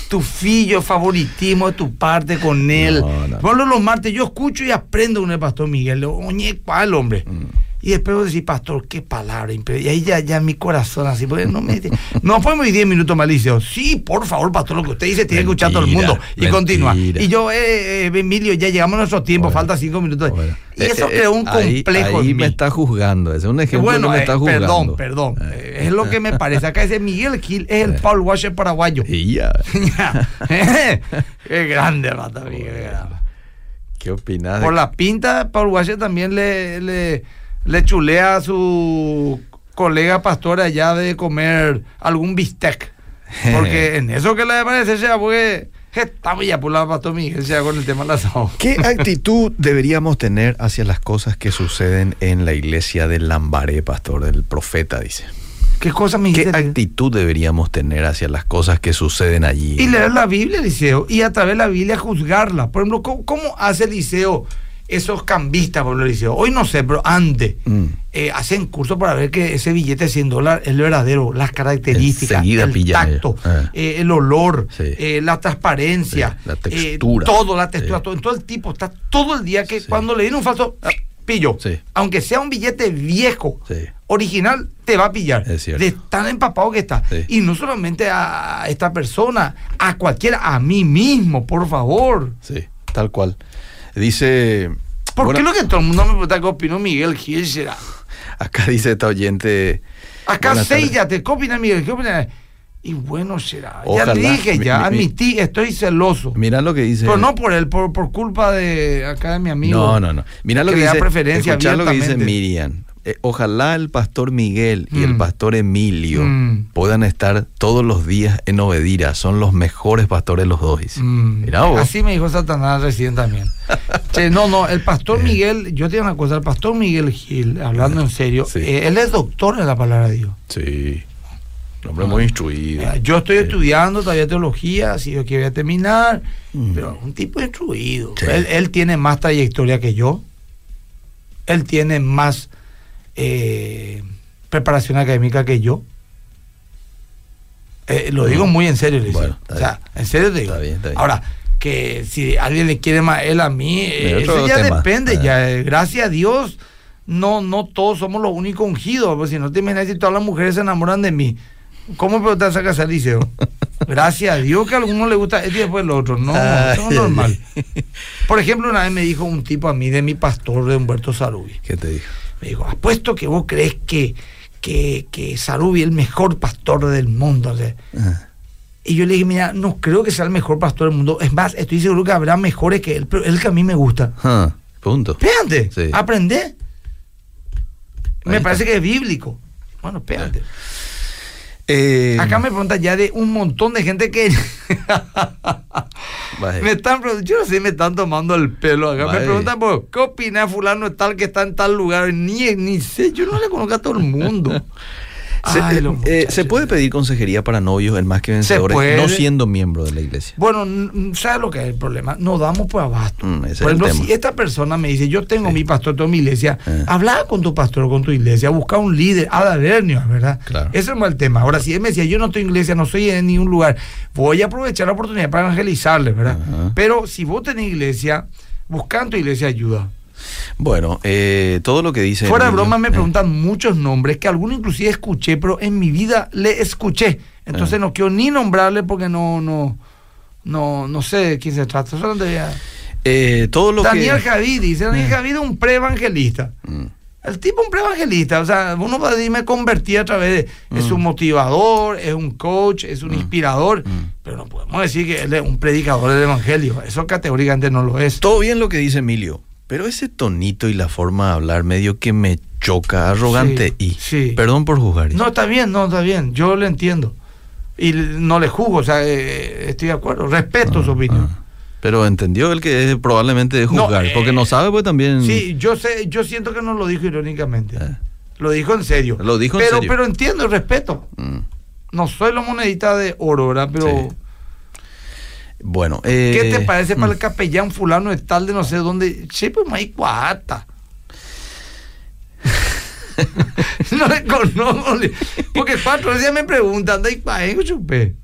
tufillo, favoritismo de tu parte con él. No, no. Por ejemplo, los martes yo escucho y aprendo con el pastor Miguel. Oye, ¿cuál hombre? Mm. Y después vos decís, pastor, qué palabra. impre-". Y ahí ya, ya mi corazón así, porque no me. [LAUGHS] No podemos 10 minutos Eliseo. Sí, por favor, pastor, lo que usted dice tiene que escuchar todo el mundo. Y mentira. continúa. Y yo, eh, eh, Emilio, ya llegamos a nuestro tiempo, Bueno, falta 5 minutos. Bueno. Y eso Eh, eh, creó un complejo. Ahí, en me mí. está juzgando. Ese es un ejemplo Bueno, que me eh, está juzgando. perdón, perdón. Eh. Eh, Es lo que me parece. Acá dice Miguel Gil es el Paul Washer paraguayo. Ya. [LAUGHS] Qué grande, rata, Miguel. qué de- Por la pinta, Paul Washer también le, le, le chulea a su colega pastor allá de comer algún bistec. Porque [LAUGHS] en eso que le parece, sea, porque estamos ya por la pastor Miguel, sea con el tema del asado. ¿Qué actitud deberíamos tener hacia las cosas que suceden en la iglesia del Lambaré, pastor, del profeta, dice? ¿Qué cosa ¿Qué actitud deberíamos tener hacia las cosas que suceden allí? Y leer la Biblia, Eliseo, y a través de la Biblia juzgarla. Por ejemplo, ¿cómo, cómo hace Eliseo esos cambistas por el liceo. Hoy no sé, pero antes Mm. eh, hacen cursos para ver que ese billete de 100 dólares es el verdadero, las características, Enseguida el tacto, ellos. eh, el olor, Sí. eh, la transparencia, Sí, la eh, textura. todo, la textura, Sí. todo, todo el tipo está todo el día que cuando le viene un falso, ah, pillo. Aunque sea un billete viejo, original, te va a pillar. Es cierto. De tan empapado que está. Y no solamente a esta persona, a cualquiera, a mí mismo, por favor. Sí, tal cual. Dice. ¿Por bueno, qué lo que todo el mundo me pregunta qué opinó Miguel Gil será? Acá dice esta oyente. Acá séllate, ¿qué opina Miguel? ¿Qué opina? Y bueno será. Ojalá. Ya te dije, ya mi- mi- admití, estoy celoso. Mirá lo que dice. Pero no por él, por, por culpa de acá de mi amigo. No, no, no. Mirá lo que que, dice. preferencia escuchá lo que dice. Miriam. Eh, ojalá el pastor Miguel y el Mm. pastor Emilio Mm. puedan estar todos los días en Obedira. Son los mejores pastores los dos. Mm, Mirá vos. Así me dijo Satanás recién también. [LAUGHS] Che, no, no, el pastor Eh. Miguel, yo te digo una cosa, el pastor Miguel Gil, hablando en serio, Sí. eh, él es doctor en la palabra de Dios. Sí. Un hombre muy instruido. Mira, Yo estoy Sí. estudiando todavía teología, si yo quiero terminar, pero un tipo instruido. Sí. Él, él tiene más trayectoria que yo, él tiene más eh, preparación académica que yo. Eh, lo digo muy en serio. Bueno, o sea, en serio te digo. Está bien, está bien. Ahora, que si alguien le quiere más él a mí, eh, eso ya tema. depende, ya, gracias a Dios, no, no todos somos los únicos ungidos, pues si no te imaginas si todas las mujeres se enamoran de mí. ¿Cómo puedo estar a casar, Liceo? Gracias a Dios que a algunos les gusta este y después el otro. No, Ay, eso es normal. Por ejemplo, una vez me dijo un tipo a mí de mi pastor de Humberto Sarubi. ¿Qué te dijo? Me dijo, apuesto que vos crees que, que, que Sarubi es el mejor pastor del mundo. o sea. Ah, Y yo le dije, mira, no creo que sea el mejor pastor del mundo. Es más, estoy seguro que habrá mejores que él, pero el que a mí me gusta. ah, punto. Espérate, Sí. aprende. Me parece que es bíblico. Bueno, espérate. Eh, Acá me preguntan ya de un montón de gente que [LAUGHS] vaya. me están yo no sé, me están tomando el pelo acá. Vaya. Me preguntan, pues, ¿qué opina fulano tal que está en tal lugar? Ni, ni sé, yo no le conozco a todo el mundo. [LAUGHS] Se, Ay, eh, eh, muchachos. ¿se puede pedir consejería para novios en más que vencedores no siendo miembro de la iglesia? Bueno, ¿sabes lo que es el problema? No damos por abasto. Mm, por el ejemplo, si esta persona me dice, yo tengo Sí. mi pastor, tengo mi iglesia, Eh. habla con tu pastor con tu iglesia, busca un líder, a la ¿verdad? Claro. Ese es el tema. Ahora, si él me decía, yo no estoy en iglesia, no estoy en ningún lugar, voy a aprovechar la oportunidad para evangelizarle, ¿verdad? Pero si vos tenés iglesia, busca en tu iglesia ayuda. Bueno, eh, todo lo que dice. Fuera de broma me eh, preguntan muchos nombres que algunos inclusive escuché, pero en mi vida le escuché. Entonces Ah. no quiero ni nombrarle porque no, no, no, no sé de quién se trata. Solamente ya- eh, todo lo Daniel que. Javid dice, Daniel Javid es un preevangelista. Mm, El tipo es un preevangelista, o sea, uno va a decir, me convertí a través de, es Mm. un motivador, es un coach, es un Mm. inspirador, pero no podemos decir que él es un predicador del evangelio, eso categóricamente no lo es. Todo bien lo que dice Emilio, pero ese tonito y la forma de hablar medio que me choca, arrogante Sí, y. sí. Perdón por juzgar. No, está bien, no, está bien, yo le entiendo. Y no le juzgo, o sea, eh, estoy de acuerdo, respeto su opinión. Ah, Pero entendió él que es probablemente de No, juzgar, eh, porque no sabe, pues también. Sí, yo sé, yo siento que no lo dijo irónicamente. Eh. Lo dijo en serio. Lo dijo en serio. Pero entiendo y respeto. Mm, No soy la monedita de oro, ¿verdad? Pero, Sí. Bueno, eh, ¿qué te parece para mm. el capellán fulano de tal de no sé dónde? Sí, pues cuata. [LAUGHS] no le conozco. Porque cuatro días me preguntan, ¿de ahí chupé?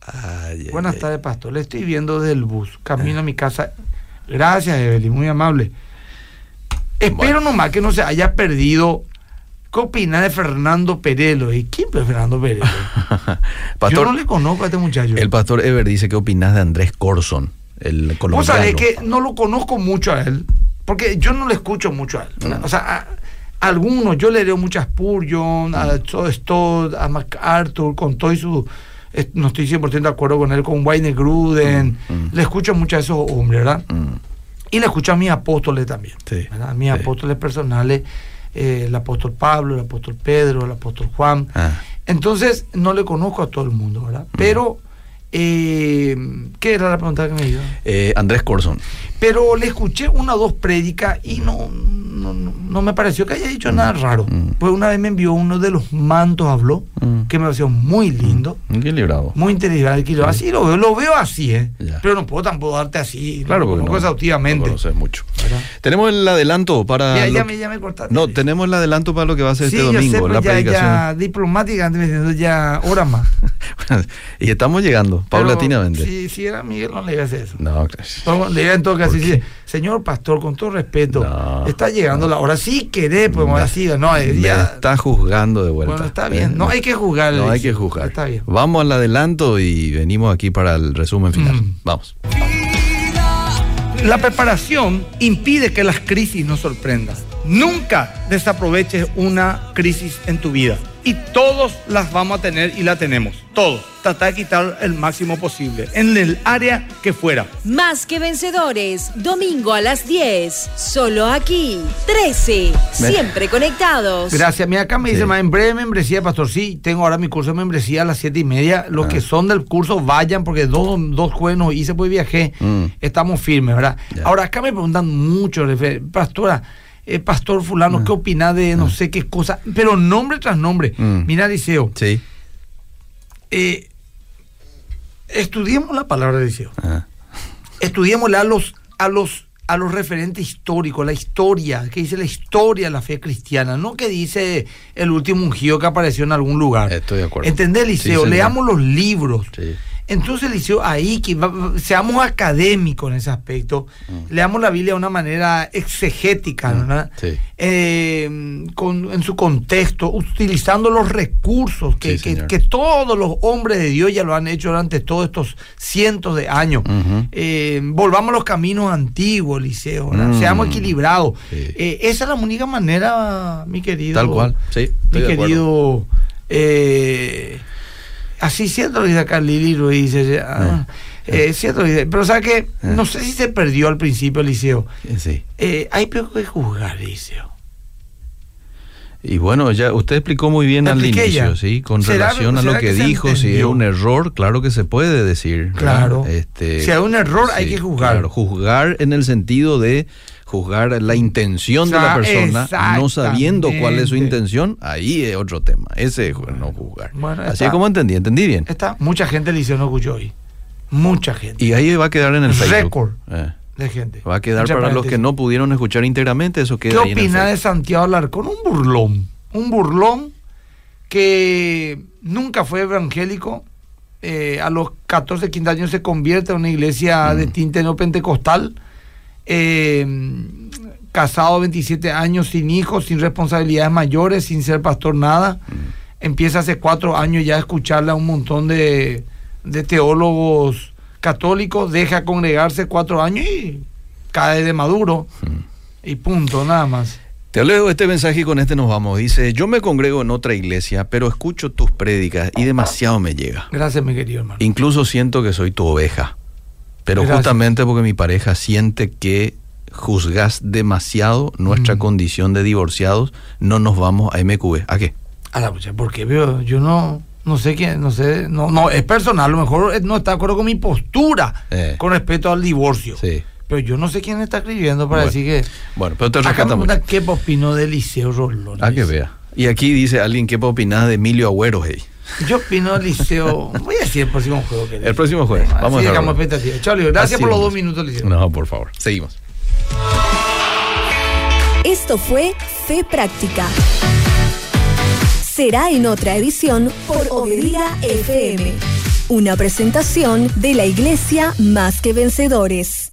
Ay, Buenas ay. tardes, pastor. Le estoy viendo desde el bus. Camino a mi casa. Gracias, Evelyn, muy amable. Espero Bueno. nomás que no se haya perdido. ¿Qué opina de Fernando Perelo? ¿Y quién es Fernando Perelo? [LAUGHS] Pastor, Yo no le conozco a este muchacho. el pastor Ever dice, ¿qué opinas de Andrés Corson, el Vos colombiano? sabés que no lo conozco mucho a él, porque yo no le escucho mucho a él. Mm. O sea, a, algunos, yo le leo muchas Spurgeon, a Mm. Todd Stott, a MacArthur, con todo y su. No estoy 100% de acuerdo con él, con Wayne Gruden. Mm, mm. Le escucho mucho a esos hombres, ¿verdad? Mm, Y le escucho a mis apóstoles también. Sí, ¿verdad? Mis sí. apóstoles personales, eh, el apóstol Pablo, el apóstol Pedro, el apóstol Juan. ah, Entonces, no le conozco a todo el mundo, ¿verdad? Mm. Pero, eh, ¿qué era la pregunta que me dio? eh, Andrés Corson. Pero le escuché una o dos prédicas y no, no, no, me pareció que haya dicho nada raro. Pues una vez me envió uno de los mantos, habló, Mm. que me pareció muy lindo, Equilibrado. muy inteligente. que lo- Así lo veo, lo veo así, ¿eh? Ya. Pero no puedo tampoco darte así, Claro, porque no exhaustivamente. no mucho. ¿Verdad? Tenemos el adelanto para. Ya, lo ya que- me, ya me cortaste. No, tenemos el adelanto para lo que va a ser Sí, este yo domingo, sé, pues la ya, predicación. ya diplomáticamente me diciendo ya hora más. [LAUGHS] [LAUGHS] y estamos llegando, Pero paulatinamente. Si, si era Miguel, no le hacer eso. No. No, Le iba en todo caso señor pastor, con todo respeto, No, está llegando la hora. Si querés, pues Me- así, no, eh, ya. está juzgando de vuelta. Bueno, está bien. ¿eh? No hay que juzgar. No hay que juzgar. Está bien. Vamos al adelanto y venimos aquí para el resumen final. Mm. Vamos. La preparación impide que las crisis nos sorprendan. Nunca desaproveches una crisis en tu vida. Y todos las vamos a tener y la tenemos. Todos. Trata de quitar el máximo posible. En el área que fuera. Más que vencedores, domingo a las 10, solo aquí, 13, siempre conectados. Gracias. Mira, acá me dice, Sí. "Ma, en breve membresía, pastor. Sí, tengo ahora mi curso de membresía a las siete y media. Los Ah. que son del curso, vayan, porque dos, dos jueves nos hice, pues viajé. Mm. Estamos firmes, ¿verdad? Ahora, acá me preguntan mucho, pastora, eh, pastor fulano. ¿qué opina de no sé qué cosa? Pero nombre tras nombre. Mm. Mira, Liceo, Sí. eh, estudiemos la palabra de Liceo. Ah. Estudiémosle a los, a los, a los referentes históricos, la historia, que dice la historia de la fe cristiana, no que dice el último ungido que apareció en algún lugar. Estoy de acuerdo. ¿Entendés, Liceo? Leamos los libros. Sí. Entonces, Liceo, ahí que seamos académicos en ese aspecto, leamos la Biblia de una manera exegética, ¿verdad? Mm. Sí. Eh, con- en su contexto, utilizando los recursos que, Sí, que- señor. que todos los hombres de Dios ya lo han hecho durante todos estos cientos de años. Eh, volvamos a los caminos antiguos, Liceo, ¿verdad? Mm. seamos equilibrados. Sí. Eh, esa es la única manera, mi querido. Tal cual. Sí. Mi querido. Eh, así cierto dice acá Lili lo dice. ah, eh, cierto dice. Pero ¿sabes qué? No sé si se perdió al principio, Liceo. Sí. Eh, hay peor que juzgar, Liceo. Y bueno, ya usted explicó muy bien al inicio, sí, con ¿Será- relación a lo que, que dijo, si es un error, claro que se puede decir. Claro. Este, Si hay un error, hay que juzgar. Claro, juzgar en el sentido de juzgar la intención de la persona, no sabiendo cuál es su intención, ahí es otro tema. Ese es no juzgar. Bueno, Así es como entendí, entendí bien. Está, mucha gente no escuchó hoy. Mucha gente. Y ahí va a quedar en el Facebook. Récord. Eh, de gente. Va a quedar Mucha para los que no pudieron escuchar íntegramente, eso ¿Qué queda el opina de. Santiago Alarcón? Un burlón. Un burlón que nunca fue evangélico. eh, a los 14, 15 años se convierte en una iglesia Mm. de tinte neopentecostal. Eh, casado 27 años, sin hijos, sin responsabilidades mayores, sin ser pastor, nada. Mm. Empieza hace cuatro años ya a escucharle a un montón de, de teólogos católicos, deja congregarse cuatro años y cae de maduro. Y punto, nada más. Te leo este mensaje y con este nos vamos. Dice, yo me congrego en otra iglesia, pero escucho tus prédicas y demasiado me llega. Gracias, mi querido hermano. Incluso siento que soy tu oveja. Pero Gracias. justamente porque mi pareja siente que juzgas demasiado nuestra Mm. condición de divorciados, no nos vamos a MQB. ¿A qué? A la pucha, porque veo, yo no, no sé quién, no sé, no, no, es personal, a lo mejor eh, no está de acuerdo con mi postura Eh. con respecto al divorcio. Sí. Pero yo no sé quién está escribiendo para Bueno. decir que. Bueno, pero te Acá me rescata mucho. pregunta qué opinó de Liceo Rolón. A que vea. Y aquí dice alguien, ¿qué opinás de Emilio Agüero? hey? Yo opino Liceo. Voy a decir el próximo juego que El próximo jueves. Vamos Vamos a a dejamos verlo. expectativa. Chao, Leo. Gracias Así por los vamos. dos minutos, Liceo. No, por favor. Seguimos. Esto fue Fe Práctica. Será en otra edición por Obedía FM. Una presentación de la Iglesia Más que Vencedores.